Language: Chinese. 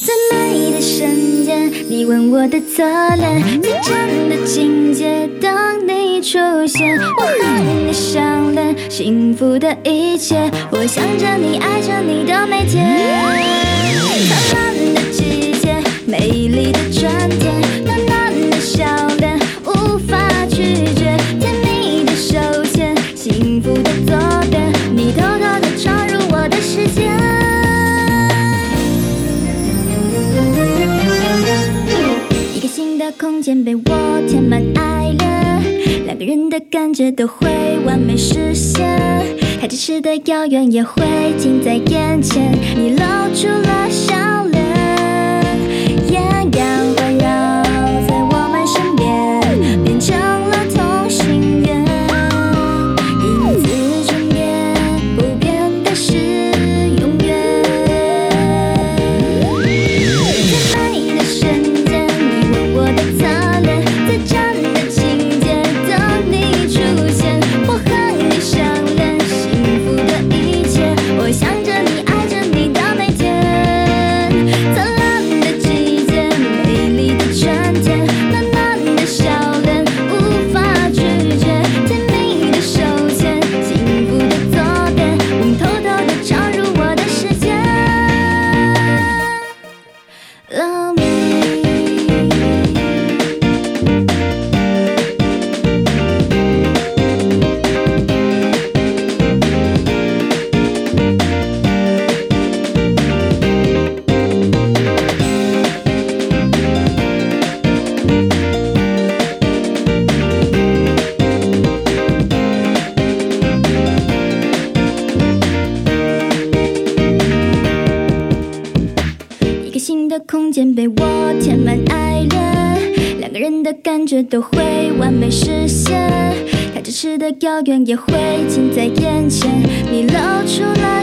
最美的瞬间，你吻我的侧脸，最真的情节，等你出现，我和你相恋，幸福的一切，我想着你，爱着你的每天。被我填满爱恋，两个人的感觉都会完美实现，太咫尺的遥远也会近在眼前，空间被我填满爱恋，两个人的感觉都会完美实现，太咫尺的遥远也会近在眼前，你露出来